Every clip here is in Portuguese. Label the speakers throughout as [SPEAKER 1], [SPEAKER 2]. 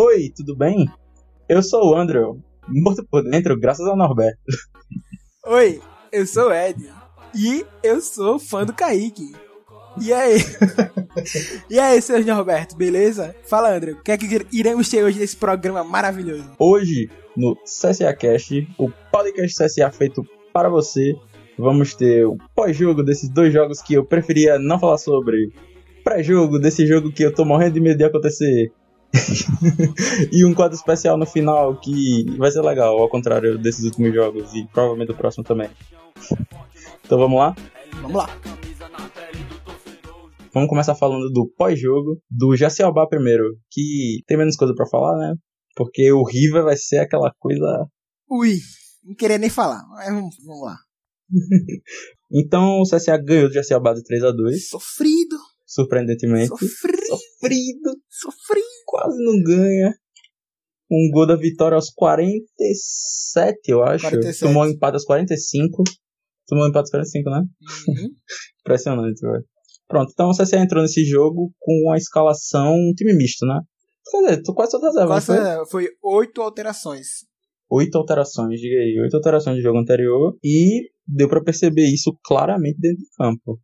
[SPEAKER 1] Oi, tudo bem? Eu sou o Andrew, morto por dentro graças ao Norberto.
[SPEAKER 2] Oi, eu sou o Ed e eu sou fã do Kaique. E aí? e aí, seu Norberto, beleza? Fala, André, o que é que iremos ter hoje nesse programa maravilhoso?
[SPEAKER 1] Hoje, no CSA Cast, o podcast CSA feito para você, vamos ter o pós-jogo desses dois jogos que eu preferia não falar sobre. Pré-jogo desse jogo que eu tô morrendo de medo de acontecer. e um quadro especial no final que vai ser legal, ao contrário desses últimos jogos e provavelmente o próximo também. Então vamos lá?
[SPEAKER 2] Vamos lá.
[SPEAKER 1] Vamos começar falando do pós-jogo, do Jacialbá primeiro, que tem menos coisa para falar, né? Porque o River vai ser aquela coisa.
[SPEAKER 2] Ui, não queria nem falar, mas vamos, vamos lá.
[SPEAKER 1] então o CSA ganhou do Jacialbá de 3 a 2
[SPEAKER 2] Sofrido.
[SPEAKER 1] Surpreendentemente.
[SPEAKER 2] Sofrido.
[SPEAKER 1] Sofrido.
[SPEAKER 2] Sofrido.
[SPEAKER 1] Quase não ganha. Um gol da vitória aos 47, eu acho. 47. Tomou um empate aos 45. Tomou um empate aos 45, né? Uhum. Impressionante, velho. Pronto, então você entrou nesse jogo com a escalação time misto, né? Quer dizer, tu quase todas as
[SPEAKER 2] foi? foi oito alterações.
[SPEAKER 1] Oito alterações, diga aí. Oito alterações do jogo anterior. E deu para perceber isso claramente dentro do campo.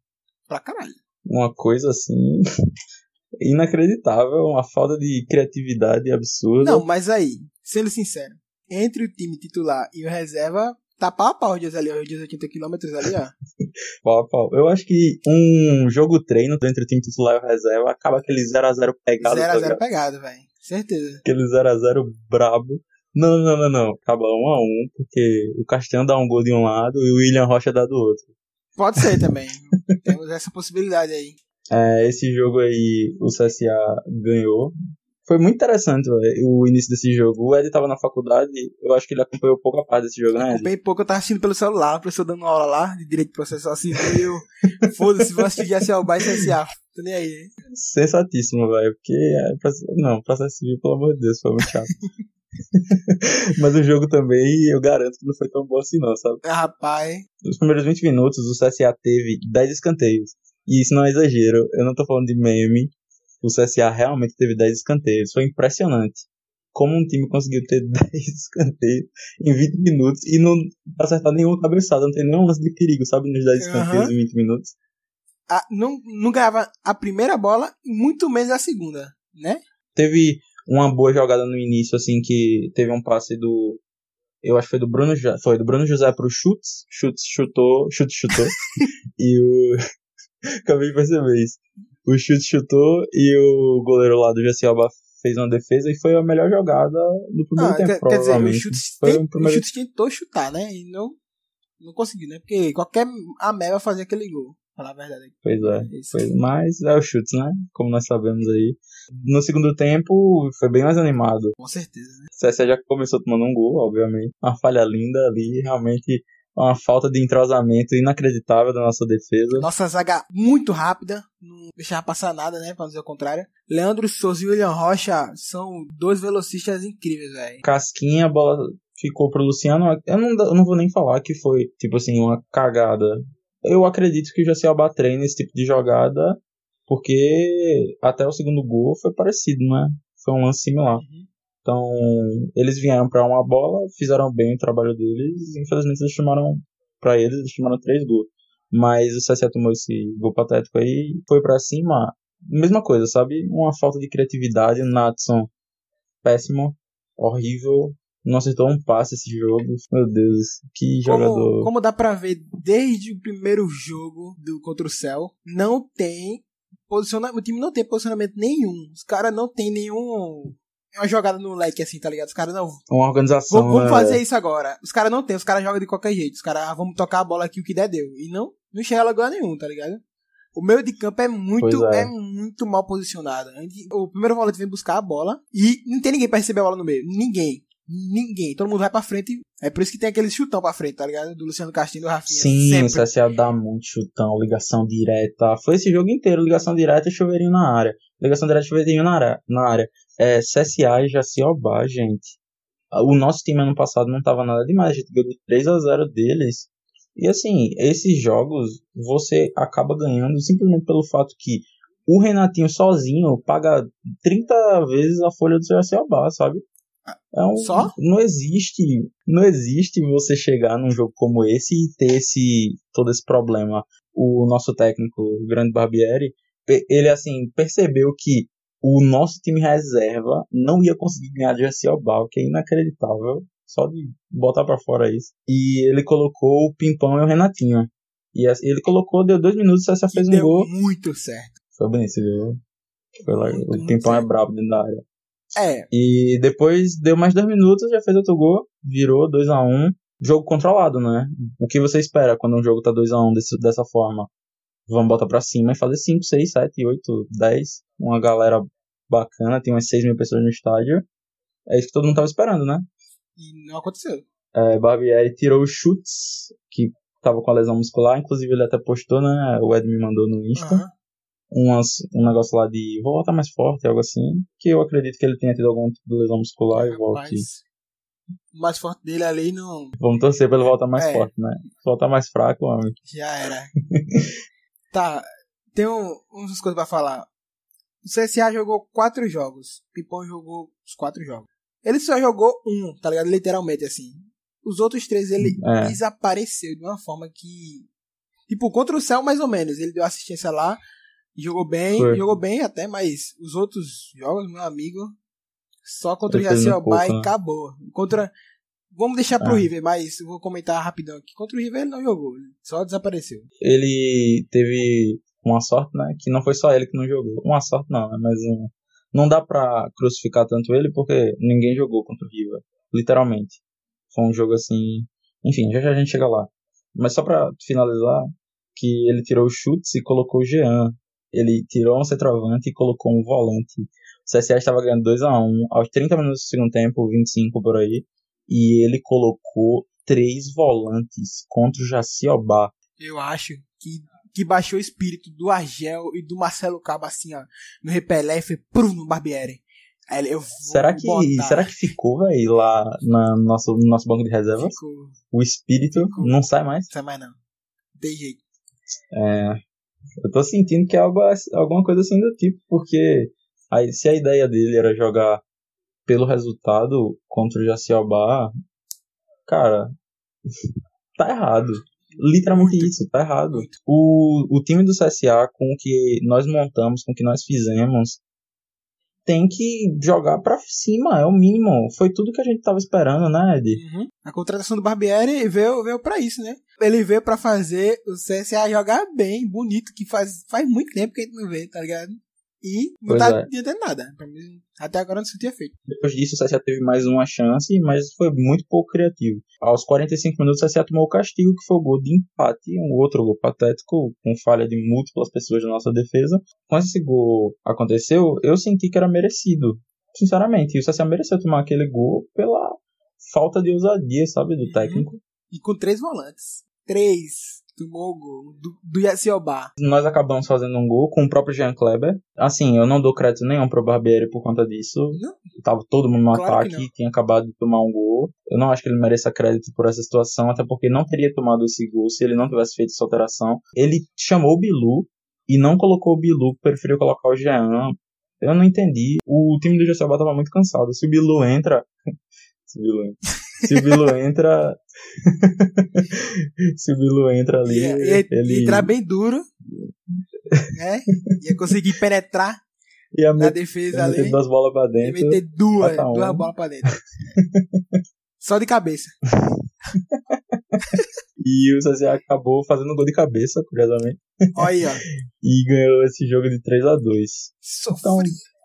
[SPEAKER 2] Pra caralho.
[SPEAKER 1] Uma coisa assim. inacreditável, uma falta de criatividade absurda.
[SPEAKER 2] Não, mas aí, sendo sincero, entre o time titular e o reserva, Tá pau a pau dias ali, os dias 80 km ali, ó.
[SPEAKER 1] pau a pau. Eu acho que um jogo treino entre o time titular e o reserva acaba aquele 0x0 pegado.
[SPEAKER 2] 0x0 tá pegado, velho. Certeza.
[SPEAKER 1] Aquele 0x0 brabo. Não, não, não, não. Acaba 1x1, porque o Castanho dá um gol de um lado e o William Rocha dá do outro.
[SPEAKER 2] Pode ser também. Temos essa possibilidade aí.
[SPEAKER 1] É, esse jogo aí o CSA ganhou. Foi muito interessante véio, o início desse jogo. O Ed tava na faculdade, eu acho que ele acompanhou pouco a parte desse jogo, né?
[SPEAKER 2] Acompanhei pouco, eu tava assistindo pelo celular, o professor dando aula lá, de direito processual civil. eu, foda-se, vou assistir GSA e CSA. Tô nem aí.
[SPEAKER 1] Sensatíssimo, velho. Porque, é, não, processo civil, pelo amor de Deus, foi muito chato. Mas o jogo também, eu garanto que não foi tão bom assim, não, sabe?
[SPEAKER 2] É, rapaz.
[SPEAKER 1] Nos primeiros 20 minutos, o CSA teve 10 escanteios. E isso não é exagero, eu não tô falando de meme, o CSA realmente teve 10 escanteios. Foi impressionante. Como um time conseguiu ter 10 escanteios em 20 minutos e não acertar nenhuma cabeçada, não tem nenhum lance de perigo, sabe? Nos 10 escanteios uhum. em 20 minutos.
[SPEAKER 2] Ah, não, não ganhava a primeira bola e muito menos a segunda, né?
[SPEAKER 1] Teve uma boa jogada no início, assim, que teve um passe do. Eu acho que foi do Bruno José. Foi do Bruno José pro Chutes. Chutes chutou. Chutes chutou. e o. Acabei de perceber isso o chute chutou e o goleiro lá do GC Alba fez uma defesa e foi a melhor jogada do primeiro ah, tempo, quer, provavelmente.
[SPEAKER 2] Quer dizer, o chute, tem, um primeiro... o tentou chutar, né? E não, não conseguiu, né? Porque qualquer ameba fazia aquele gol. Falar a verdade.
[SPEAKER 1] Pois é. Pois, mas é o chute, né? Como nós sabemos aí. No segundo tempo, foi bem mais animado.
[SPEAKER 2] Com certeza, né?
[SPEAKER 1] O CSE já começou tomando um gol, obviamente. Uma falha linda ali, realmente uma falta de entrosamento inacreditável da nossa defesa.
[SPEAKER 2] Nossa zaga muito rápida, não deixava passar nada, né, pra dizer o contrário. Leandro Souza e William Rocha são dois velocistas incríveis, velho.
[SPEAKER 1] Casquinha, a bola ficou pro Luciano. Eu não, eu não vou nem falar que foi, tipo assim, uma cagada. Eu acredito que o Jaciabá treina esse tipo de jogada, porque até o segundo gol foi parecido, né? Foi um lance similar. Uhum. Então, eles vieram para uma bola, fizeram bem o trabalho deles, infelizmente eles chamaram para eles, eles chamaram três gols. Mas o CSA tomou esse gol patético aí, foi para cima, mesma coisa, sabe? Uma falta de criatividade, Natson péssimo, horrível, não acertou um passe esse jogo. Meu Deus, que jogador.
[SPEAKER 2] Como, como dá pra ver desde o primeiro jogo do contra o Céu, não tem posicionamento. O time não tem posicionamento nenhum. Os caras não tem nenhum é uma jogada no leque assim, tá ligado? Os caras não.
[SPEAKER 1] Uma organização.
[SPEAKER 2] Vamos, vamos é... fazer isso agora. Os caras não tem, os caras jogam de qualquer jeito. Os caras, ah, vamos tocar a bola aqui o que der deu. E não, não enxerga lugar nenhum, tá ligado? O meio de campo é muito, é. é. muito mal posicionado. O primeiro volante vem buscar a bola e não tem ninguém pra receber a bola no meio. Ninguém. Ninguém. Todo mundo vai pra frente. É por isso que tem aquele chutão pra frente, tá ligado? Do Luciano Castilho e do Rafinha.
[SPEAKER 1] Sim, sempre. o CSA dá muito chutão, ligação direta. Foi esse jogo inteiro, ligação direta e chuveirinho na área. Ligação direta e chuveirinho na área. Na área. É, CSA e Jaciobá, gente. O nosso time ano passado não tava nada demais. A gente ganhou de 3 a 0 deles. E assim, esses jogos você acaba ganhando simplesmente pelo fato que o Renatinho sozinho paga 30 vezes a folha do CSA sabe? É um,
[SPEAKER 2] Só?
[SPEAKER 1] Não existe, não existe você chegar num jogo como esse e ter esse todo esse problema. O nosso técnico, o Grande Barbieri, ele assim percebeu que o nosso time reserva não ia conseguir ganhar de Jaciel Bal, que é inacreditável, só de botar para fora isso. E ele colocou o Pimpão e o Renatinho. E ele colocou, deu dois minutos, o fez um
[SPEAKER 2] deu
[SPEAKER 1] gol.
[SPEAKER 2] muito certo.
[SPEAKER 1] Foi bonito, viu? Foi lá,
[SPEAKER 2] Muito,
[SPEAKER 1] o Pimpão é brabo dentro da área.
[SPEAKER 2] É,
[SPEAKER 1] E depois deu mais dois minutos, já fez outro gol, virou 2 a 1 Jogo controlado, né? O que você espera quando um jogo tá 2 a 1 desse, dessa forma? Vamos botar pra cima e fazer 5, 6, 7, 8, 10. Uma galera bacana, tem umas 6 mil pessoas no estádio. É isso que todo mundo tava esperando, né?
[SPEAKER 2] e não aconteceu.
[SPEAKER 1] É, Barbieri tirou os chutes, que tava com a lesão muscular, inclusive ele até postou, né? O Ed me mandou no Insta.
[SPEAKER 2] Aham.
[SPEAKER 1] Umas, um negócio lá de vou voltar mais forte, algo assim. Que eu acredito que ele tenha tido algum tipo de lesão muscular e volte.
[SPEAKER 2] O mais forte dele ali não.
[SPEAKER 1] Vamos torcer pra ele voltar mais
[SPEAKER 2] É.
[SPEAKER 1] forte, né? Voltar mais fraco, homem.
[SPEAKER 2] Já era. tá, tem um, umas coisas pra falar. O CSA jogou quatro jogos. Pipão jogou os quatro jogos. Ele só jogou um, tá ligado? Literalmente assim. Os outros três ele
[SPEAKER 1] É.
[SPEAKER 2] desapareceu de uma forma que. Tipo, contra o céu, mais ou menos. Ele deu assistência lá. Jogou bem,
[SPEAKER 1] Foi.
[SPEAKER 2] jogou bem até, mas os outros jogos, meu amigo, só contra o
[SPEAKER 1] muito pouco,
[SPEAKER 2] Bay
[SPEAKER 1] né?
[SPEAKER 2] acabou. Contra. Vamos deixar pro
[SPEAKER 1] É.
[SPEAKER 2] River, mas vou comentar rapidão aqui. Contra o River ele não jogou, só desapareceu.
[SPEAKER 1] Ele teve uma sorte, né? Que não foi só ele que não jogou. Uma sorte não, né? Mas um, não dá pra crucificar tanto ele porque ninguém jogou contra o River. Literalmente. Foi um jogo assim. Enfim, já já a gente chega lá. Mas só pra finalizar, que ele tirou os chutes e colocou o Jean. Ele tirou um centroavante e colocou um volante. O CSA estava ganhando 2 a 1 aos 30 minutos do segundo tempo, 25 por aí. E ele colocou três volantes contra o Jaciobá.
[SPEAKER 2] Eu acho que, que baixou o espírito do Argel e do Marcelo Cabo assim, ó, no repelé e foi prum, no Barbieri.
[SPEAKER 1] Será que,
[SPEAKER 2] botar.
[SPEAKER 1] será que ficou, velho, lá na, no, nosso, no nosso banco de reservas?
[SPEAKER 2] Ficou,
[SPEAKER 1] O espírito
[SPEAKER 2] Ficou.
[SPEAKER 1] não sai mais?
[SPEAKER 2] não sai mais não. Não Tem jeito.
[SPEAKER 1] É, eu tô sentindo que é algo, alguma coisa assim do tipo, porque aí, se a ideia dele era jogar pelo resultado contra o Jaciobá, cara, tá errado. Literalmente isso, tá errado. O, o time do CSA, com o que nós montamos, com o que nós fizemos, tem que jogar pra cima, é o mínimo. Foi tudo que a gente tava esperando, né, Ed?
[SPEAKER 2] Uhum. A contratação do Barbieri veio, veio pra isso, né? Ele veio pra fazer o CSA jogar bem, bonito, que faz, faz muito tempo que a gente não vê, tá ligado? E não
[SPEAKER 1] Pois
[SPEAKER 2] tá
[SPEAKER 1] é.
[SPEAKER 2] nada. Até agora não se tinha feito.
[SPEAKER 1] Depois disso, o CSA teve mais uma chance, mas foi muito pouco criativo. Aos 45 minutos, o CSA tomou o castigo, que foi o gol de empate, um outro gol patético, com falha de múltiplas pessoas da nossa defesa. Quando esse gol aconteceu, eu senti que era merecido. Sinceramente, e o CSA mereceu tomar aquele gol pela falta de ousadia, sabe, do técnico.
[SPEAKER 2] E com três volantes. Três. Tomou o gol. Do, do Yaciobá.
[SPEAKER 1] Nós acabamos fazendo um gol com o próprio Jean Kleber. Assim, eu não dou crédito nenhum pro Barbieri por conta disso.
[SPEAKER 2] Não.
[SPEAKER 1] Tava todo mundo no
[SPEAKER 2] Claro que
[SPEAKER 1] ataque, tinha acabado de tomar um gol. Eu não acho que ele mereça crédito por essa situação, até porque não teria tomado esse gol se ele não tivesse feito essa alteração. Ele chamou o Bilu e não colocou o Bilu, preferiu colocar o Jean. Eu não entendi. O time do Jacobá tava muito cansado. Se o Bilu entra. se o Bilu entra. Se o Bilu entra. se o Bilu entra ali.
[SPEAKER 2] Ia, ia,
[SPEAKER 1] ele
[SPEAKER 2] ia entrar bem duro. né? Ia conseguir penetrar
[SPEAKER 1] ia
[SPEAKER 2] na
[SPEAKER 1] meter
[SPEAKER 2] defesa
[SPEAKER 1] meter
[SPEAKER 2] ali.
[SPEAKER 1] duas bolas pra
[SPEAKER 2] Ia
[SPEAKER 1] dentro.
[SPEAKER 2] meter duas, duas bolas pra dentro. Só de cabeça.
[SPEAKER 1] E o CSA acabou fazendo gol de cabeça, curiosamente.
[SPEAKER 2] Olha aí, ó.
[SPEAKER 1] E ganhou esse jogo de 3 a 2 Então,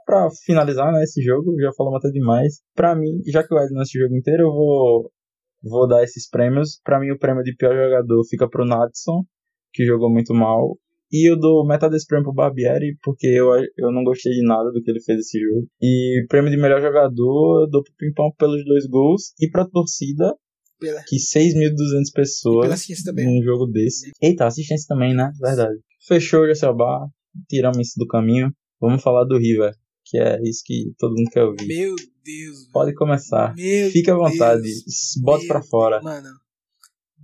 [SPEAKER 1] pra finalizar né, esse jogo, já falamos até demais. Pra mim, já que o Ed não assistiu o jogo inteiro, eu vou, vou dar esses prêmios. Pra mim, o prêmio de pior jogador fica pro Nadson, que jogou muito mal. E eu dou metade desse prêmio pro Barbieri, porque eu, eu não gostei de nada do que ele fez esse jogo. E prêmio de melhor jogador, eu dou pro Pimpão pelos dois gols. E pra torcida,
[SPEAKER 2] Pela,
[SPEAKER 1] que 6.200 pessoas num jogo desse. Eita, assistência também, né? Verdade. Fechou o Jacelbar, tiramos isso do caminho. Vamos falar do River, que é isso que todo mundo quer ouvir.
[SPEAKER 2] Meu Deus.
[SPEAKER 1] Pode começar.
[SPEAKER 2] Meu
[SPEAKER 1] Fique à vontade.
[SPEAKER 2] Deus.
[SPEAKER 1] Bota
[SPEAKER 2] Meu
[SPEAKER 1] pra fora.
[SPEAKER 2] Mano,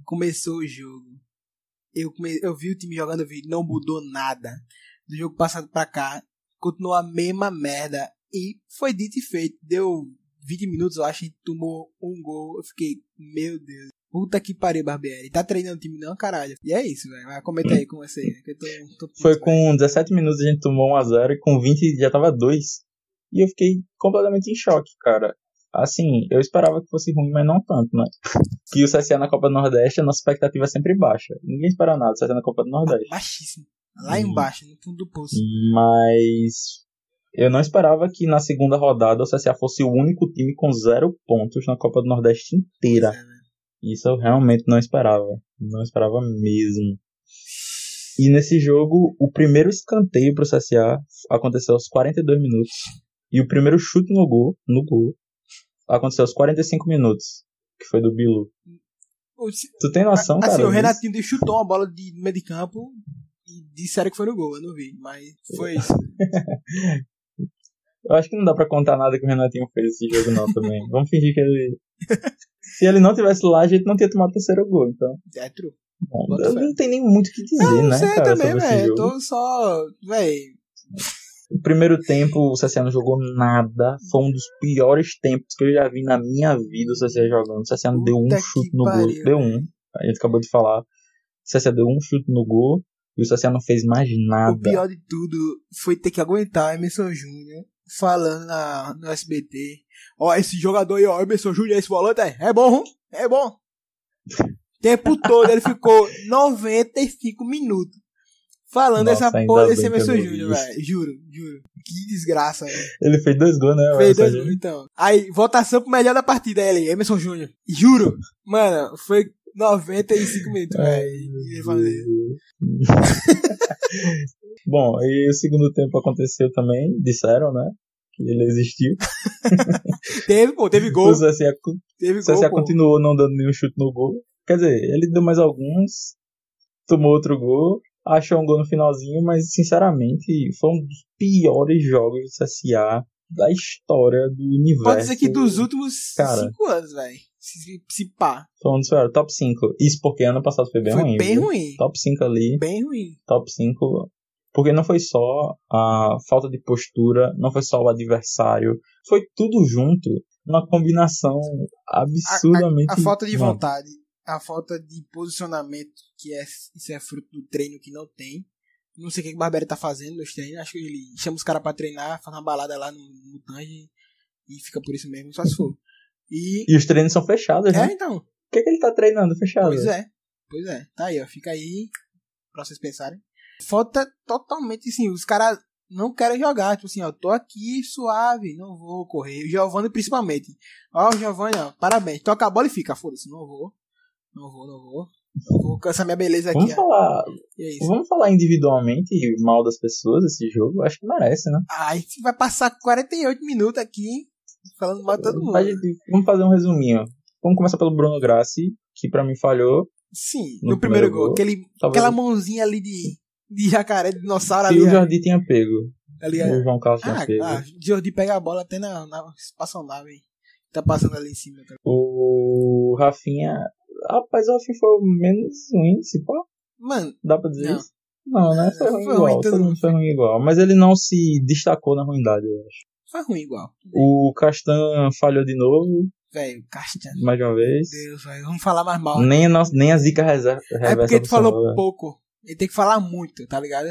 [SPEAKER 2] começou o jogo. Eu, come... eu vi o time jogando, eu vi, não mudou nada. do jogo passado pra cá. Continuou a mesma merda. E foi dito e feito. Deu 20 minutos, eu acho, e tomou um gol. Eu fiquei, meu Deus. Puta que pariu, Barbieri. Tá treinando o time não, caralho. E é isso, velho. Comenta aí com você.
[SPEAKER 1] Tô, tô Foi com 17 minutos a gente tomou 1x0 e com 20 já tava 2. E eu fiquei completamente em choque, cara. Assim, eu esperava que fosse ruim, mas não tanto, né? Que o CSA na Copa do Nordeste, a nossa expectativa é sempre baixa. Ninguém espera nada CSA na Copa do Nordeste.
[SPEAKER 2] Baixíssimo. Lá embaixo, no fundo do poço.
[SPEAKER 1] Mas eu não esperava que na segunda rodada o CSA fosse o único time com zero pontos na Copa do Nordeste inteira. É, né? Isso eu realmente não esperava. Não esperava mesmo. E nesse jogo, o primeiro escanteio pro CSA aconteceu aos 42 minutos. E o primeiro chute no gol, no gol, aconteceu aos 45 minutos, que foi do Bilu. Tu tem noção, assim, cara?
[SPEAKER 2] Assim, o Renatinho chutou uma bola de meio de campo e disseram que foi no gol, eu não vi, mas foi isso.
[SPEAKER 1] eu acho que não dá pra contar nada que o Renatinho fez esse jogo não também. Vamos fingir que ele... Se ele não tivesse lá, a gente não tinha tomado o terceiro gol, então...
[SPEAKER 2] É true.
[SPEAKER 1] Bom, não tenho nem muito o que dizer, não, né, sei cara,
[SPEAKER 2] também, velho. Tô só... Véi...
[SPEAKER 1] O primeiro tempo o CSA não jogou nada. Foi um dos piores tempos que eu já vi na minha vida o CSA jogando. O CSA deu um chute no pariu, gol. Deu um. A gente acabou de falar. O CSA deu um chute no gol e o CSA não fez mais nada. O
[SPEAKER 2] pior de tudo foi ter que aguentar Emerson Júnior falando na, no SBT. Ó, esse jogador aí, ó, Emerson Júnior, esse volante é, é bom, é bom. tempo todo ele ficou 95 minutos falando Nossa, essa porra desse Emerson Júnior, velho. Juro, juro. Que desgraça, velho.
[SPEAKER 1] Ele fez dois gols, né?
[SPEAKER 2] Fez dois gols, então. Aí, votação pro melhor da partida, ele, Emerson Júnior. Juro. Mano, foi 95 minutos, velho.
[SPEAKER 1] Bom, e o segundo tempo aconteceu também, disseram, né? Que ele existiu.
[SPEAKER 2] teve, pô, teve gol. O
[SPEAKER 1] CSA, teve o CSA continuou não dando nenhum chute no gol. Quer dizer, ele deu mais alguns, tomou outro gol achou um gol no finalzinho, mas sinceramente foi um dos piores jogos do CSA da história do universo.
[SPEAKER 2] Pode dizer que dos últimos 5 anos, velho. Se, se pá.
[SPEAKER 1] Dos piores, top 5. Isso porque ano passado foi bem
[SPEAKER 2] foi
[SPEAKER 1] ruim.
[SPEAKER 2] Foi bem viu? ruim.
[SPEAKER 1] Top 5 ali.
[SPEAKER 2] Bem ruim.
[SPEAKER 1] Top 5. Porque não foi só a falta de postura, não foi só o adversário, foi tudo junto. Uma combinação absurdamente.
[SPEAKER 2] A, a, a falta de vontade a falta de posicionamento, que é, isso é fruto do treino que não tem. Não sei o que o Barbieri tá fazendo nos treinos. Acho que ele chama os caras pra treinar, faz uma balada lá no, no Tange e fica por isso mesmo, só se for. E,
[SPEAKER 1] e os treinos são fechados, né?
[SPEAKER 2] É, então. O
[SPEAKER 1] que, é que ele tá treinando fechado?
[SPEAKER 2] Pois é, pois é. Tá aí, ó. Fica aí pra vocês pensarem. Falta totalmente, assim, os caras não querem jogar. Tipo assim, ó, tô aqui suave, não vou correr. O Giovanni principalmente. Ó, o Giovanni, ó, parabéns. Toca a bola e fica, foda-se, não vou. Não vou, não vou. Não vou cansar minha beleza aqui.
[SPEAKER 1] Vamos falar, é vamos falar individualmente mal das pessoas esse jogo? Acho que merece, né?
[SPEAKER 2] Ai, vai passar 48 minutos aqui falando mal de todo mundo.
[SPEAKER 1] Vamos fazer um resuminho. Vamos começar pelo Bruno Grassi, que pra mim falhou.
[SPEAKER 2] Sim, no, no primeiro, primeiro, gol. Aquele, aquela mãozinha ali de, de jacaré, de dinossauro
[SPEAKER 1] Se
[SPEAKER 2] ali.
[SPEAKER 1] Se o Jordi tinha pego. Ali, o João Carlos
[SPEAKER 2] ah,
[SPEAKER 1] tinha pego.
[SPEAKER 2] Ah, Jordi pega a bola até na, na espaçonave. Tá passando ali em cima. Tá?
[SPEAKER 1] O Rafinha Rapaz, o Rafinha foi o menos ruim, se pá.
[SPEAKER 2] Mano.
[SPEAKER 1] Dá pra dizer não. isso? Não, né? Foi ruim foi igual. Ruim, todo mundo foi ruim igual. Mas ele não se destacou na ruindade, eu acho.
[SPEAKER 2] Foi ruim igual.
[SPEAKER 1] O Castan falhou de novo.
[SPEAKER 2] Velho, Castan.
[SPEAKER 1] Mais uma vez.
[SPEAKER 2] Deus, velho. Vamos falar mais mal.
[SPEAKER 1] Nem a, nossa, nem a zica reserva.
[SPEAKER 2] É porque tu falou pouco. Ele tem que falar muito, tá ligado?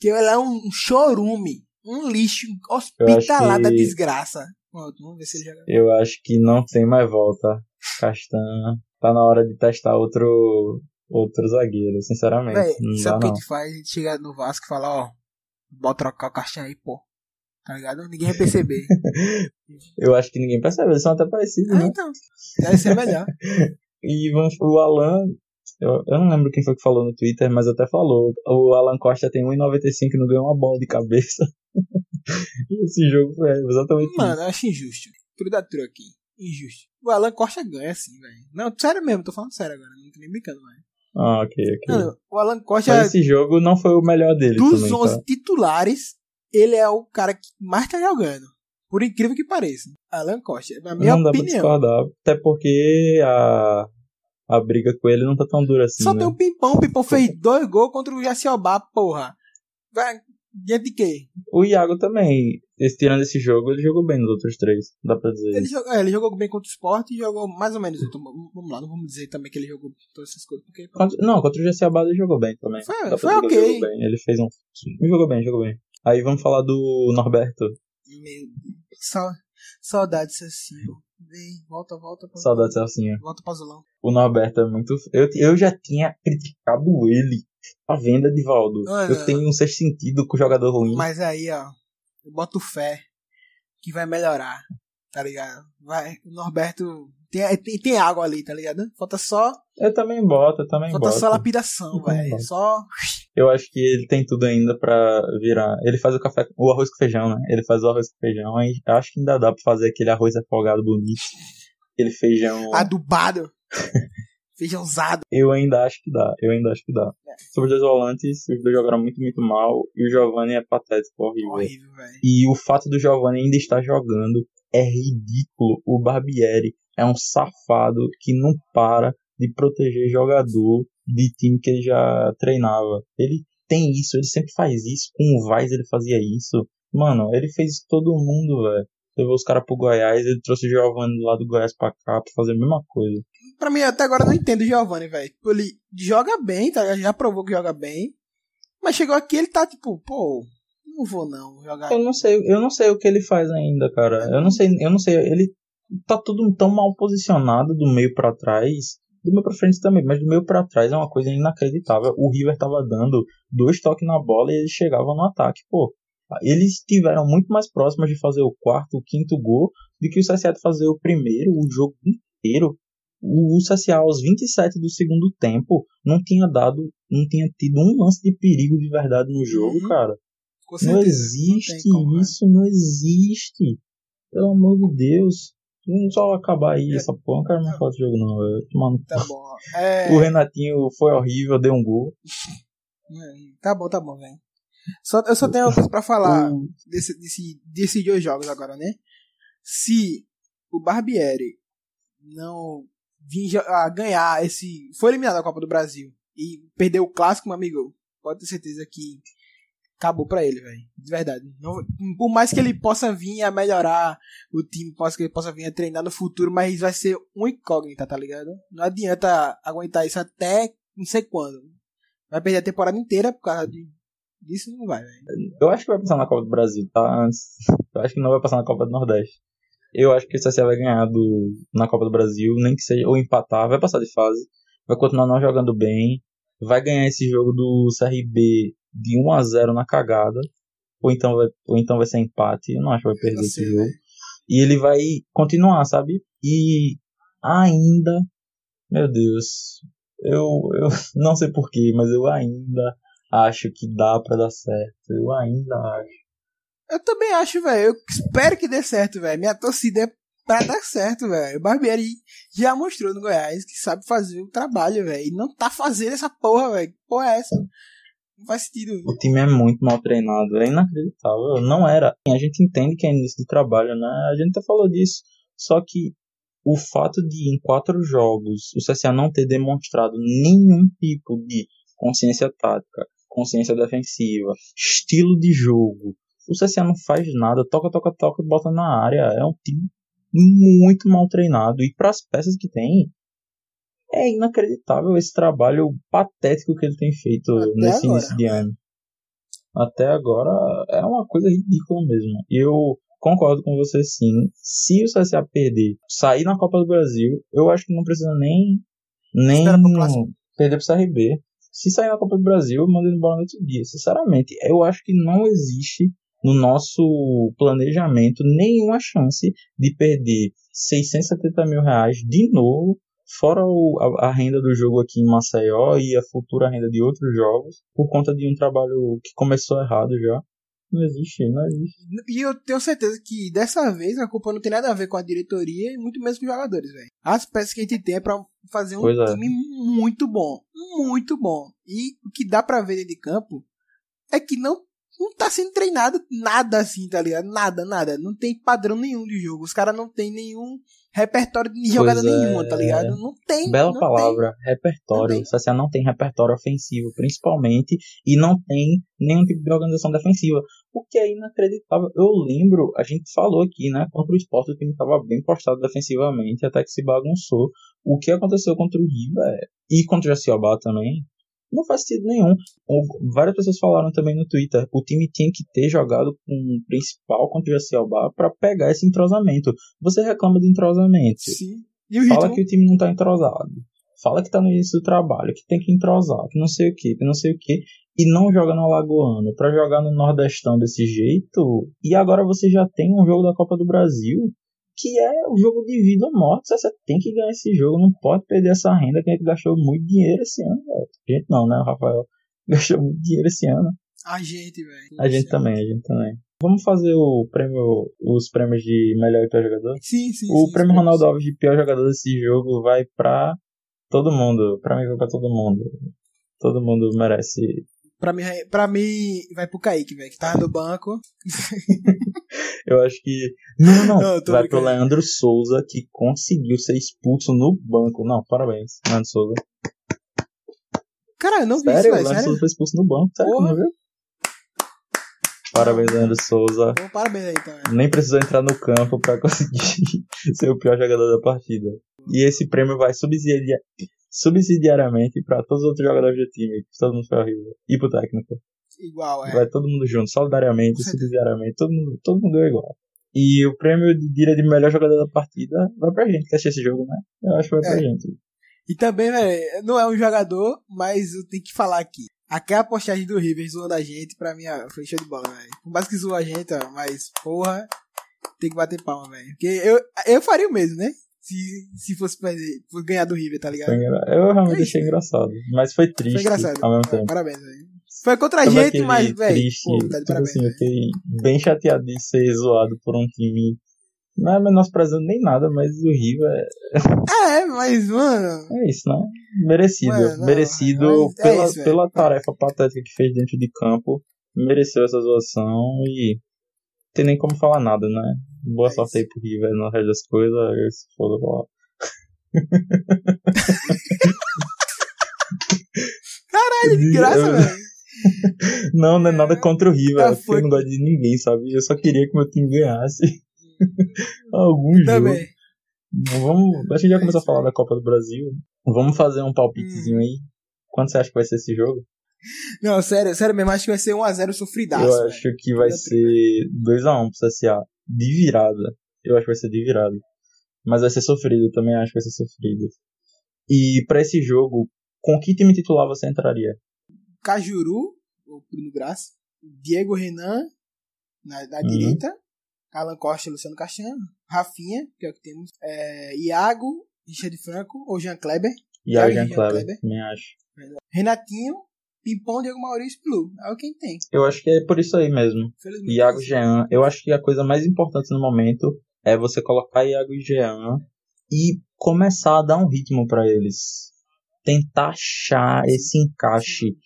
[SPEAKER 2] Que ele é um chorume. Um lixo hospitalar da desgraça. Vamos ver se ele joga.
[SPEAKER 1] Eu acho que não tem mais volta. Castan tá na hora de testar outro, outro zagueiro, sinceramente. Véi, não
[SPEAKER 2] sabe
[SPEAKER 1] o que
[SPEAKER 2] a gente faz? A gente chega no Vasco e fala, ó, bota trocar o caixinha aí, pô. Tá ligado? Ninguém vai perceber.
[SPEAKER 1] eu acho que ninguém percebe, eles são até parecidos, ah, né?
[SPEAKER 2] então. Deve ser melhor.
[SPEAKER 1] e vamos, o Alan, eu, eu não lembro quem foi que falou no Twitter, mas até falou. O Alan Costa tem 1,95 e não ganhou uma bola de cabeça. Esse jogo foi exatamente
[SPEAKER 2] Mano,
[SPEAKER 1] isso.
[SPEAKER 2] eu acho injusto. Tudo da aqui injusto. O Alan Costa ganha assim, velho. Não, sério mesmo, tô falando sério agora, não tô nem brincando mais.
[SPEAKER 1] Ah, ok, ok.
[SPEAKER 2] Não, o Alan Costa.
[SPEAKER 1] Mas esse jogo não foi o melhor dele.
[SPEAKER 2] Dos
[SPEAKER 1] também,
[SPEAKER 2] 11 tá? titulares, ele é o cara que mais tá jogando. Por incrível que pareça. Alan Costa, na minha
[SPEAKER 1] não
[SPEAKER 2] opinião. Não dá
[SPEAKER 1] pra discordar. Até porque a, a briga com ele não tá tão dura assim.
[SPEAKER 2] Só
[SPEAKER 1] né?
[SPEAKER 2] tem o Pimpão. O Pimpão fez dois gols contra o Jaciobá, porra. Vai, Diante de quê?
[SPEAKER 1] O Iago também. Esse, tirando esse jogo, ele jogou bem nos outros três. Dá pra dizer.
[SPEAKER 2] Ele jogou, é, ele jogou bem contra o Sport e jogou mais ou menos. Então, vamos lá, não vamos dizer também que ele jogou todas essas coisas. Porque,
[SPEAKER 1] contra, não, contra o GC Abado ele jogou bem também.
[SPEAKER 2] Foi, foi ok. Ele,
[SPEAKER 1] ele fez um. Jogou bem, jogou bem. Aí vamos falar do Norberto.
[SPEAKER 2] Meu Deus. Saudades assim, Vem, volta, volta.
[SPEAKER 1] Pra Saudades assim,
[SPEAKER 2] Volta pra Zulão.
[SPEAKER 1] O Norberto é muito. Eu, eu já tinha criticado ele. A venda de Valdo. eu tenho um sexto sentido com o jogador ruim.
[SPEAKER 2] Mas aí, ó. Eu boto fé que vai melhorar. Tá ligado? Vai. O Norberto. Tem, tem, tem água ali, tá ligado? Falta só.
[SPEAKER 1] Eu também boto, eu também
[SPEAKER 2] Falta
[SPEAKER 1] boto.
[SPEAKER 2] só lapidação, velho. Só.
[SPEAKER 1] Eu acho que ele tem tudo ainda pra virar. Ele faz o café, o arroz com feijão, né? Ele faz o arroz com feijão. Aí acho que ainda dá pra fazer aquele arroz afogado bonito. Aquele feijão.
[SPEAKER 2] Adubado. Feijãozado.
[SPEAKER 1] Eu ainda acho que dá. Eu ainda acho que dá. É. Sobre os dois volantes, os dois jogaram muito, muito mal. E o Giovanni é patético, horrível.
[SPEAKER 2] Horrível, velho.
[SPEAKER 1] E o fato do Giovanni ainda estar jogando é ridículo. O Barbieri é um safado que não para de proteger jogador de time que ele já treinava. Ele tem isso, ele sempre faz isso. Com o Vaz ele fazia isso. Mano, ele fez isso todo mundo, velho. Levou os caras pro Goiás, ele trouxe o Giovanni lá do Goiás pra cá pra fazer a mesma coisa.
[SPEAKER 2] Pra mim, até agora eu não entendo o Giovanni, velho. Ele joga bem, tá? Já provou que joga bem. Mas chegou aqui ele tá tipo, pô, não vou não jogar.
[SPEAKER 1] Eu não sei, eu não sei o que ele faz ainda, cara. Eu não sei, eu não sei, ele tá tudo tão mal posicionado do meio para trás do meio pra frente também, mas do meio para trás é uma coisa inacreditável. O River tava dando dois toques na bola e eles chegavam no ataque. Pô, eles estiveram muito mais próximos de fazer o quarto, o quinto gol do que o CSA fazer o primeiro, o jogo inteiro. O, CSA aos 27 do segundo tempo não tinha dado, não tinha tido um lance de perigo de verdade no jogo, uhum. cara. Não existe não como, né? isso, né? não existe. Pelo amor de Deus. Vamos só acabar aí essa porra, não quero mais falar desse jogo não. Mano,
[SPEAKER 2] tá bom. É...
[SPEAKER 1] O Renatinho foi horrível, deu um gol.
[SPEAKER 2] Tá bom, tá bom, velho. Só, eu só tenho uma coisa pra falar desse, desse, desses dois jogos agora, né? Se o Barbieri não vir a ganhar esse. Foi eliminado da Copa do Brasil e perdeu o clássico, meu amigo, pode ter certeza que acabou para ele, velho. De verdade. Não, por mais que ele possa vir a melhorar o time, possa que ele possa vir a treinar no futuro, mas vai ser um incógnita, tá ligado? Não adianta aguentar isso até não sei quando. Vai perder a temporada inteira por causa de, disso, não vai, velho.
[SPEAKER 1] Eu acho que vai passar na Copa do Brasil, tá? Eu acho que não vai passar na Copa do Nordeste. Eu acho que o CSA vai ganhar do, na Copa do Brasil, nem que seja, ou empatar, vai passar de fase, vai continuar não jogando bem, vai ganhar esse jogo do CRB de 1 a 0 na cagada, ou então vai, ou então vai ser empate, eu não acho que vai perder esse jogo. Né? E ele vai continuar, sabe? E ainda, meu Deus, eu, eu não sei porquê, mas eu ainda acho que dá para dar certo. Eu ainda acho.
[SPEAKER 2] Eu também acho, velho. Eu espero que dê certo, velho. Minha torcida é pra dar certo, velho. O Barbieri já mostrou no Goiás que sabe fazer o trabalho, velho. E não tá fazendo essa porra, velho. Que porra é essa? Não faz sentido.
[SPEAKER 1] O time é muito mal treinado, é inacreditável. Não era. A gente entende que é início de trabalho, né? A gente até falou disso. Só que o fato de em quatro jogos o CSA não ter demonstrado nenhum tipo de consciência tática, consciência defensiva, estilo de jogo. O CSA não faz nada, toca, toca, toca, bota na área. É um time muito mal treinado. E para as peças que tem, é inacreditável esse trabalho patético que ele tem feito Até nesse agora. início de ano. Até agora é uma coisa ridícula mesmo. Eu concordo com você sim. Se o CSA perder, sair na Copa do Brasil, eu acho que não precisa nem nem perder pro CRB. Se sair na Copa do Brasil, eu mando ele embora no outro dia. Sinceramente, eu acho que não existe no nosso planejamento nenhuma chance de perder 670 mil reais de novo fora o, a, a, renda do jogo aqui em Maceió e a futura renda de outros jogos, por conta de um trabalho que começou errado já. Não existe, não existe.
[SPEAKER 2] E eu tenho certeza que dessa vez a culpa não tem nada a ver com a diretoria e muito menos com os jogadores, velho. As peças que a gente tem é pra fazer um pois é. time é. muito bom. Muito bom. E o que dá pra ver dentro de campo é que não não tá sendo treinado nada assim, tá ligado? Nada, nada. Não tem padrão nenhum de jogo. Os caras não tem nenhum repertório de jogada pois nenhuma, é... tá ligado? Não tem.
[SPEAKER 1] Bela
[SPEAKER 2] não
[SPEAKER 1] palavra,
[SPEAKER 2] tem.
[SPEAKER 1] repertório. Não o CSA não tem repertório ofensivo, principalmente, e não tem nenhum tipo de organização defensiva. O que é inacreditável. Eu lembro, a gente falou aqui, né? Contra o esporte, o time estava bem postado defensivamente, até que se bagunçou. O que aconteceu contra o River e contra o Jaciobá também não faz sentido nenhum. Várias pessoas falaram também no Twitter, o time tinha que ter jogado com o principal contra o Jaciobá para pegar esse entrosamento. Você reclama de entrosamento.
[SPEAKER 2] Sim.
[SPEAKER 1] Fala que o time não tá entrosado. Fala que tá no início do trabalho, que tem que entrosar, que não sei o que, que não sei o que. E não joga no Alagoano. para jogar no Nordestão desse jeito. E agora você já tem um jogo da Copa do Brasil que é o jogo de vida ou morte. Você tem que ganhar esse jogo, não pode perder essa renda que a gente gastou muito dinheiro esse ano. A gente não, né, o Rafael? Gastou muito dinheiro esse ano.
[SPEAKER 2] A gente, velho.
[SPEAKER 1] A gente também, a gente também. Vamos fazer o prêmio, os prêmios de melhor e pior jogador?
[SPEAKER 2] Sim, sim.
[SPEAKER 1] O
[SPEAKER 2] sim,
[SPEAKER 1] prêmio Ronaldo Alves de pior jogador desse jogo vai pra todo mundo. Pra mim vai pra todo mundo. Todo mundo merece.
[SPEAKER 2] Pra mim, pra mim vai pro Kaique, velho, que tá no banco.
[SPEAKER 1] Eu acho que. Não, não. não vai pro Leandro Souza, que conseguiu ser expulso no banco. Não, parabéns, Leandro Souza.
[SPEAKER 2] Cara, eu não
[SPEAKER 1] sério,
[SPEAKER 2] vi isso,
[SPEAKER 1] Leandro sério? Souza foi expulso no banco, sério, não viu? Parabéns, Leandro Souza.
[SPEAKER 2] Bom, parabéns aí, então.
[SPEAKER 1] Nem precisou entrar no campo pra conseguir ser o pior jogador da partida. E esse prêmio vai subsidiar, subsidiariamente pra todos os outros jogadores do time. Todo mundo foi horrível. E pro técnico
[SPEAKER 2] igual, é.
[SPEAKER 1] Vai todo mundo junto, solidariamente, subsidiariamente, todo mundo, todo mundo é igual. E o prêmio de dia de melhor jogador da partida vai pra gente que assistiu esse jogo, né? Eu acho que vai pra é. gente.
[SPEAKER 2] E também, velho, não é um jogador, mas eu tenho que falar aqui. Aquela postagem do River zoando a gente, pra mim, foi show de bola, velho. Por mais que zoou a gente, ó, mas, porra, tem que bater palma, velho. Porque eu, eu faria o mesmo, né? Se, se fosse, fosse ganhar do River, tá ligado?
[SPEAKER 1] Eu realmente é achei engraçado. Mas foi triste foi engraçado. ao mesmo tempo.
[SPEAKER 2] Parabéns, velho. Foi contra a gente, mas, velho. Pô, tá
[SPEAKER 1] tipo assim, eu fiquei bem chateado de ser zoado por um time. Não é menosprezando nem nada, mas o River
[SPEAKER 2] é. É, mas, mano.
[SPEAKER 1] É isso, né? Merecido. Mano, Merecido é pela, isso, pela tarefa patética que fez dentro de campo. Mereceu essa zoação e. Tem nem como falar nada, né? Boa é sorte aí pro River no resto das coisas. Se foda lá.
[SPEAKER 2] Caralho, de graça, velho.
[SPEAKER 1] não, não é nada contra o River, ah, porque eu não gosto de ninguém, sabe? Eu só queria que meu time ganhasse algum Também. jogo. Vamos, a gente já começou a falar da Copa do Brasil. Vamos fazer um palpitezinho hum. aí. Quanto você acha que vai ser esse jogo?
[SPEAKER 2] Não, sério, sério mesmo, acho que vai ser 1x0 sofridaço.
[SPEAKER 1] Eu acho véio. que vai ser 2x1 pro CSA. De virada. Eu acho que vai ser de virada. Mas vai ser sofrido, eu também acho que vai ser sofrido. E para esse jogo, com que time titular você entraria?
[SPEAKER 2] Cajuru, o Bruno Graça, Diego Renan na, na uhum. direita, Alan Costa e Luciano Castanho, Rafinha, que é o que temos, é, Iago, Richard Franco ou Jean Kleber.
[SPEAKER 1] Iago, Jean, Jean Kleber, Kleber, me acho.
[SPEAKER 2] Renatinho, Pimpão, Diego Maurício Blue. É o que tem.
[SPEAKER 1] Eu acho que é por isso aí mesmo. Iago Jean. Eu acho que a coisa mais importante no momento é você colocar Iago e Jean e começar a dar um ritmo para eles. Tentar achar esse encaixe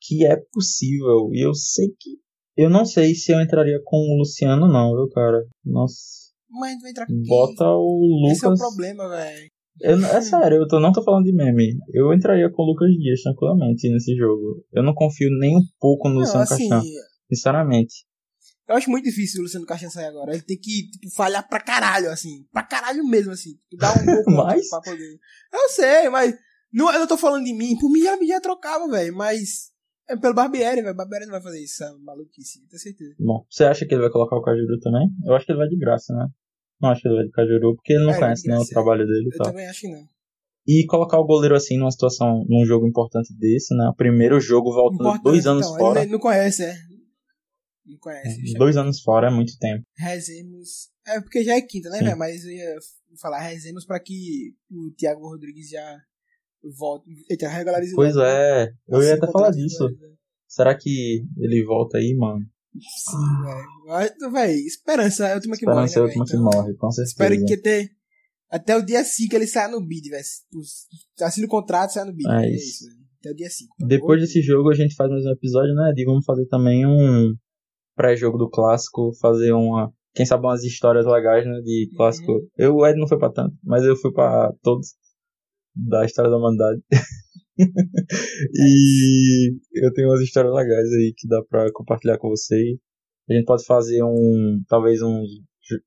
[SPEAKER 1] que é possível. E eu sei que. Eu não sei se eu entraria com o Luciano, não, viu, cara? Nossa.
[SPEAKER 2] Mas vai entrar com
[SPEAKER 1] Bota o Lucas.
[SPEAKER 2] Esse é o problema, velho.
[SPEAKER 1] É sério, eu tô, não tô falando de meme. Eu entraria com o Lucas Dias tranquilamente nesse jogo. Eu não confio nem um pouco no não, Luciano assim, Caixão. Sinceramente.
[SPEAKER 2] Eu acho muito difícil o Luciano Caixão sair agora. Ele tem que tipo, falhar pra caralho, assim. Pra caralho mesmo, assim. Dar um pouco mais pra poder. Eu sei, mas. Não, eu não tô falando de mim. Por mim já, já trocava, velho. Mas é pelo Barbieri, velho. Barbieri não vai fazer isso, é maluquice, tenho certeza.
[SPEAKER 1] Bom, você acha que ele vai colocar o Cajuru também? Eu acho que ele vai de graça, né? Não acho que ele vai de Cajuru, porque ele não é, conhece nem o trabalho dele
[SPEAKER 2] e tal. Eu também acho que não.
[SPEAKER 1] E colocar o goleiro assim numa situação, num jogo importante desse, né? Primeiro jogo voltando importante, dois anos então, fora.
[SPEAKER 2] Ele não conhece, é. Não conhece.
[SPEAKER 1] É, dois anos fora é muito tempo.
[SPEAKER 2] Rezemos. É porque já é quinta, né, velho? Mas eu ia falar rezemos pra que o Thiago Rodrigues já volta. Eita, regulariza
[SPEAKER 1] Pois é, eu assim, ia até falar disso. Será que ele volta aí, mano?
[SPEAKER 2] Sim, velho. Véi, esperança é a última que morre.
[SPEAKER 1] Esperança é a última então, que morre, com certeza.
[SPEAKER 2] Espero que até, até o dia 5 ele saia no bid, velho. Assina o contrato e saia no bid.
[SPEAKER 1] É, é isso.
[SPEAKER 2] Até o dia 5.
[SPEAKER 1] Depois desse jogo a gente faz mais um episódio, né? E vamos fazer também um pré-jogo do clássico, fazer uma quem sabe umas histórias legais, né, de clássico. Uhum. Eu, o Ed não foi pra tanto, mas eu fui pra todos da história da humanidade. e eu tenho umas histórias legais aí que dá pra compartilhar com vocês. A gente pode fazer um, talvez uns,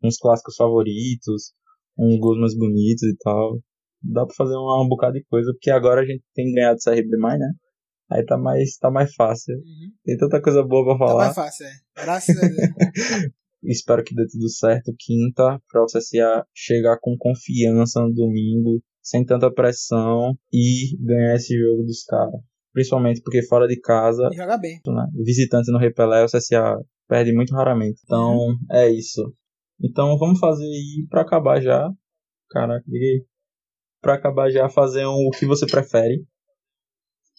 [SPEAKER 1] uns clássicos favoritos, uns gols mais bonitos e tal. Dá pra fazer um, um bocado de coisa, porque agora a gente tem ganhado CRB mais, né? Aí tá mais, tá mais fácil. Uhum. Tem tanta coisa boa pra falar.
[SPEAKER 2] Tá mais fácil, é. Graças a Deus.
[SPEAKER 1] Espero que dê tudo certo quinta, pra o CSA chegar com confiança no domingo, sem tanta pressão e ganhar esse jogo dos caras. Principalmente porque fora de casa.
[SPEAKER 2] E joga bem.
[SPEAKER 1] Né? Visitante no Repelé, o CSA perde muito raramente. Então, uhum. é isso. Então, vamos fazer aí pra acabar já. Caraca, liguei. Pra acabar já, fazer um o que você prefere.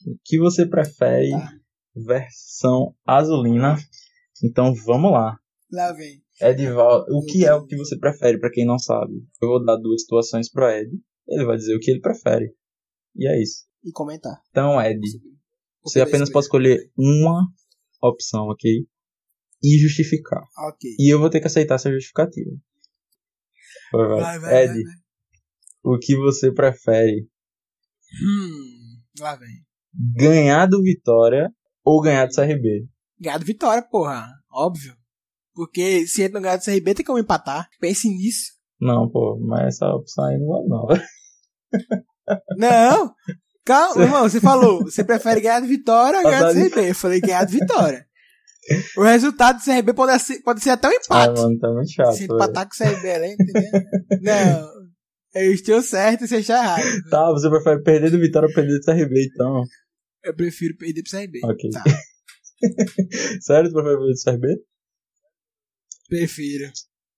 [SPEAKER 1] O que você prefere? Tá. Versão azulina. Então, vamos lá.
[SPEAKER 2] Lá vem.
[SPEAKER 1] Edival, o que é o que você prefere, para quem não sabe? Eu vou dar duas situações pro Ed. Ele vai dizer o que ele prefere. E é isso.
[SPEAKER 2] E comentar.
[SPEAKER 1] Então, Ed, você apenas pode escolher uma opção, ok? E justificar.
[SPEAKER 2] Ok.
[SPEAKER 1] E eu vou ter que aceitar essa justificativa. Vai, vai. vai, Ed, vai, vai. o que você prefere?
[SPEAKER 2] Hum, lá vem.
[SPEAKER 1] Ganhar do Vitória ou ganhar do CRB?
[SPEAKER 2] Ganhar do Vitória, porra. Óbvio. Porque se ele não ganhar do CRB, tem como empatar. Pense nisso.
[SPEAKER 1] Não, pô, mas essa opção aí não vai
[SPEAKER 2] não. não! Calma, irmão, você falou, você prefere ganhar do Vitória ou ganhar do CRB? Eu falei ganhar do Vitória. O resultado do CRB pode ser, pode ser até um empate.
[SPEAKER 1] Ah, mano, tá muito chato.
[SPEAKER 2] Se empatar com o CRB, né? Entendeu? não. Eu estou certo e você está errado.
[SPEAKER 1] Tá, você prefere perder do Vitória ou perder do CRB, então.
[SPEAKER 2] Eu prefiro perder pro CRB.
[SPEAKER 1] Ok.
[SPEAKER 2] Tá.
[SPEAKER 1] Sério, tu prefere perder do CRB?
[SPEAKER 2] Prefiro.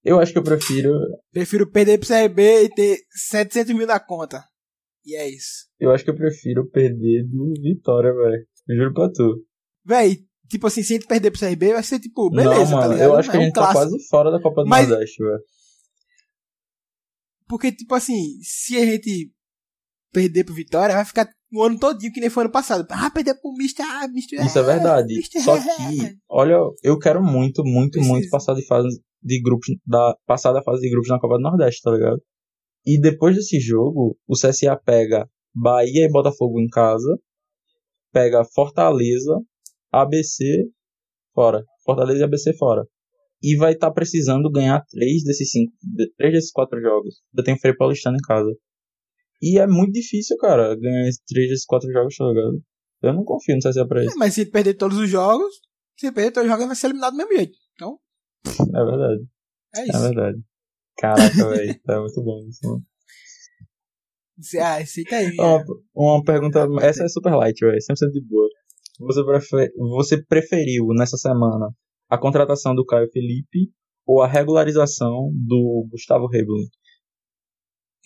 [SPEAKER 1] Eu acho que eu prefiro.
[SPEAKER 2] Prefiro perder pro CRB e ter 700 mil na conta. E é isso.
[SPEAKER 1] Eu acho que eu prefiro perder do Vitória, velho. Juro pra tu.
[SPEAKER 2] Véi, tipo assim, se a gente perder pro CRB, vai ser tipo, beleza,
[SPEAKER 1] Não,
[SPEAKER 2] tá
[SPEAKER 1] mano, Eu acho que a é gente tá quase fora da Copa do Mas... Nordeste, velho.
[SPEAKER 2] Porque, tipo assim, se a gente perder pro Vitória, vai ficar o ano todinho que nem foi ano passado. Ah, perder pro Mister, ah, Mister.
[SPEAKER 1] Isso é, é verdade. Mister Só que, olha, eu quero muito, muito, Preciso. muito passar de fase de grupos, da, passar da fase de grupos na Copa do Nordeste, tá ligado? E depois desse jogo, o CSA pega Bahia e Botafogo em casa, pega Fortaleza, ABC fora. Fortaleza e ABC fora. E vai estar tá precisando ganhar três desses cinco, três desses quatro jogos. Eu tenho Frei Paulistano em casa. E é muito difícil, cara, ganhar três desses quatro jogos, tá ligado? Eu não confio no CSA pra isso.
[SPEAKER 2] É, mas se perder todos os jogos, se perder todos os jogos, vai ser eliminado do mesmo jeito. Então.
[SPEAKER 1] É verdade.
[SPEAKER 2] É isso.
[SPEAKER 1] É verdade. Caraca, velho. Tá muito bom isso.
[SPEAKER 2] Ah, aceita aí.
[SPEAKER 1] Uma, uma pergunta. Essa é super light, velho. 100% de boa. Você, prefer, você preferiu nessa semana a contratação do Caio Felipe ou a regularização do Gustavo Rebelin?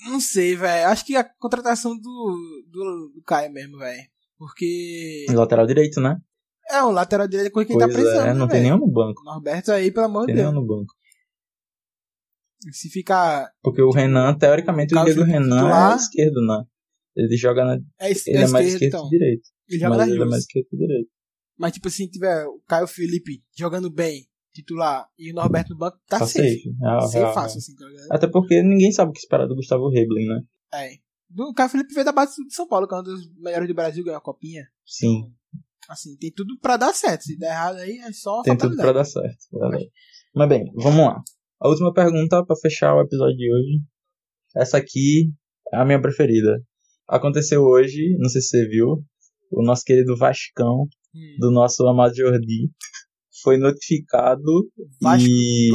[SPEAKER 2] Não sei, velho. Acho que a contratação do, do, do Caio mesmo, velho. Porque.
[SPEAKER 1] Lateral direito, né?
[SPEAKER 2] É, um lateral direito com quem tá pois tá precisando.
[SPEAKER 1] É, não né, tem nenhum no banco.
[SPEAKER 2] Norberto aí, pelo amor
[SPEAKER 1] de
[SPEAKER 2] Deus.
[SPEAKER 1] Tem nenhum no banco.
[SPEAKER 2] Se ficar.
[SPEAKER 1] Porque o Renan, teoricamente, o Diego Renan titular, é esquerdo, né? Ele joga na.
[SPEAKER 2] É,
[SPEAKER 1] ele
[SPEAKER 2] é,
[SPEAKER 1] é mais esquerdo então. que direito.
[SPEAKER 2] Ele joga na
[SPEAKER 1] ele é mais esquerdo que direito.
[SPEAKER 2] Mas, tipo assim, tiver o Caio Felipe jogando bem, titular, e o Norberto no banco, tá,
[SPEAKER 1] tá
[SPEAKER 2] safe.
[SPEAKER 1] safe. Ah,
[SPEAKER 2] safe é fácil, assim, tá ligado?
[SPEAKER 1] Até porque ninguém sabe o que esperar do Gustavo Reblin, né?
[SPEAKER 2] É. O Caio Felipe veio da base de São Paulo, que é um dos melhores do Brasil, ganhou a copinha.
[SPEAKER 1] Sim.
[SPEAKER 2] Assim, tem tudo pra dar certo. Se der errado aí, é só
[SPEAKER 1] Tem tudo pra dar certo. Mas... Mas bem, vamos lá. A última pergunta para fechar o episódio de hoje. Essa aqui é a minha preferida. Aconteceu hoje, não sei se você viu, o nosso querido Vascão, hum. do nosso amado Jordi, foi notificado Vasco e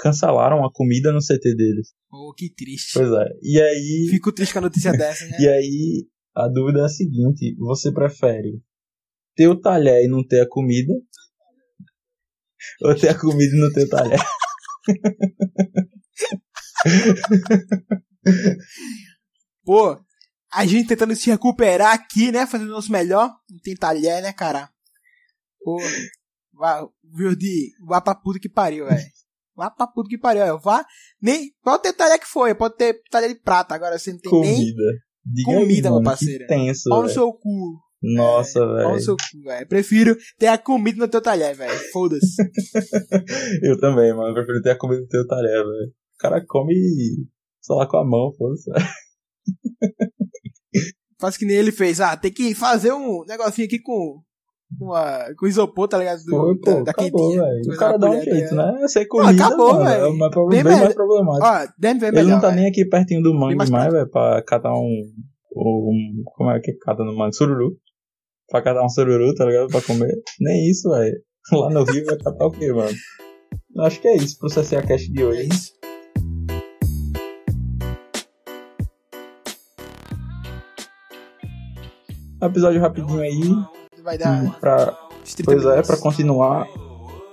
[SPEAKER 1] cancelaram a comida no CT deles.
[SPEAKER 2] Oh, que triste.
[SPEAKER 1] Pois é. E aí.
[SPEAKER 2] Fico triste com a notícia dessa, né?
[SPEAKER 1] e aí, a dúvida é a seguinte: você prefere ter o talher e não ter a comida? Ou ter a comida e não ter o talher?
[SPEAKER 2] Pô, a gente tentando se recuperar aqui, né? Fazendo o nosso melhor. Não tem talher, né, cara? Pô, vá, Vildi, vá pra puta que pariu, velho. Vá pra puta que pariu, vá. Nem, pode ter talher que foi, pode ter talher de prata, agora você não tem
[SPEAKER 1] comida.
[SPEAKER 2] nem Diga comida, aí, meu parceiro.
[SPEAKER 1] Tenso,
[SPEAKER 2] Pau no seu cu.
[SPEAKER 1] Nossa, velho.
[SPEAKER 2] Prefiro ter a comida no teu talher, velho. Foda-se.
[SPEAKER 1] eu também, mano. Prefiro ter a comida no teu talher, velho. O cara come só lá com a mão, foda-se.
[SPEAKER 2] Faz que nem ele fez. Ah, tem que fazer um negocinho aqui com com, a, com isopor, tá ligado? Do,
[SPEAKER 1] Foi, pô, da, da acabou, velho. O cara dá um jeito, né? Ser comida, ah, acabou, velho. É uma bem, bem mais problemático. Ó, Ele não tá véio. nem aqui pertinho do mangue mais, mais velho, pra catar um, um... Como é que cata no mangue? Sururu. Pra catar um sururu, tá ligado? Pra comer. Nem isso, velho. Lá no Rio vai catar o quê, mano? Acho que é isso pro CCA Cash de hoje. É isso. Episódio rapidinho aí
[SPEAKER 2] vai dar.
[SPEAKER 1] Hum, pra, pois é, pra continuar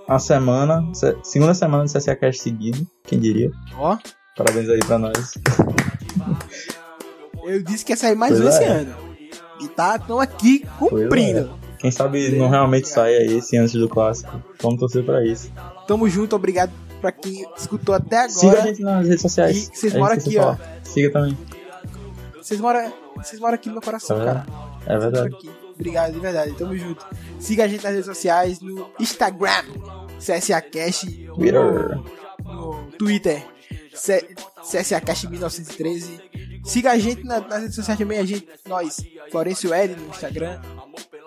[SPEAKER 1] a semana, segunda semana de CCA Cast seguido, quem diria?
[SPEAKER 2] Ó.
[SPEAKER 1] Parabéns aí pra nós.
[SPEAKER 2] Eu disse que ia sair mais pois um é. esse ano. E tá, estão aqui cumprindo.
[SPEAKER 1] É. Quem sabe não realmente sai aí esse antes do clássico. Vamos torcer pra isso.
[SPEAKER 2] Tamo junto, obrigado pra quem escutou até agora.
[SPEAKER 1] Siga a gente nas redes sociais.
[SPEAKER 2] E vocês moram aqui, ó.
[SPEAKER 1] Siga também.
[SPEAKER 2] Vocês moram, vocês moram aqui no meu coração,
[SPEAKER 1] é
[SPEAKER 2] cara.
[SPEAKER 1] É verdade.
[SPEAKER 2] Obrigado, de verdade. Tamo junto. Siga a gente nas redes sociais, no Instagram, CSAcast,
[SPEAKER 1] Twitter,
[SPEAKER 2] no Twitter, CSAcast1913. Siga a gente nas redes sociais também, a gente, nós, Florencio L no Instagram,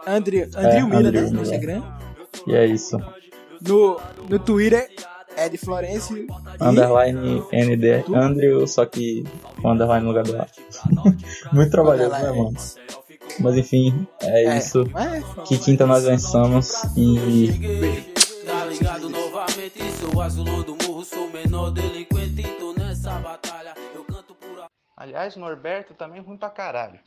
[SPEAKER 2] André, André é, Mila né, no Instagram.
[SPEAKER 1] E é isso.
[SPEAKER 2] No, no Twitter, Ed Florencio.
[SPEAKER 1] Underline ND Andrew, só que o underline no lugar do A. Muito trabalhoso, né, mano? Mas enfim, é, é. isso. É, que quinta nós vencemos e. Tá ligado novamente, sou azul do morro, sou menor delinquente, Aliás, Norberto também é ruim pra caralho.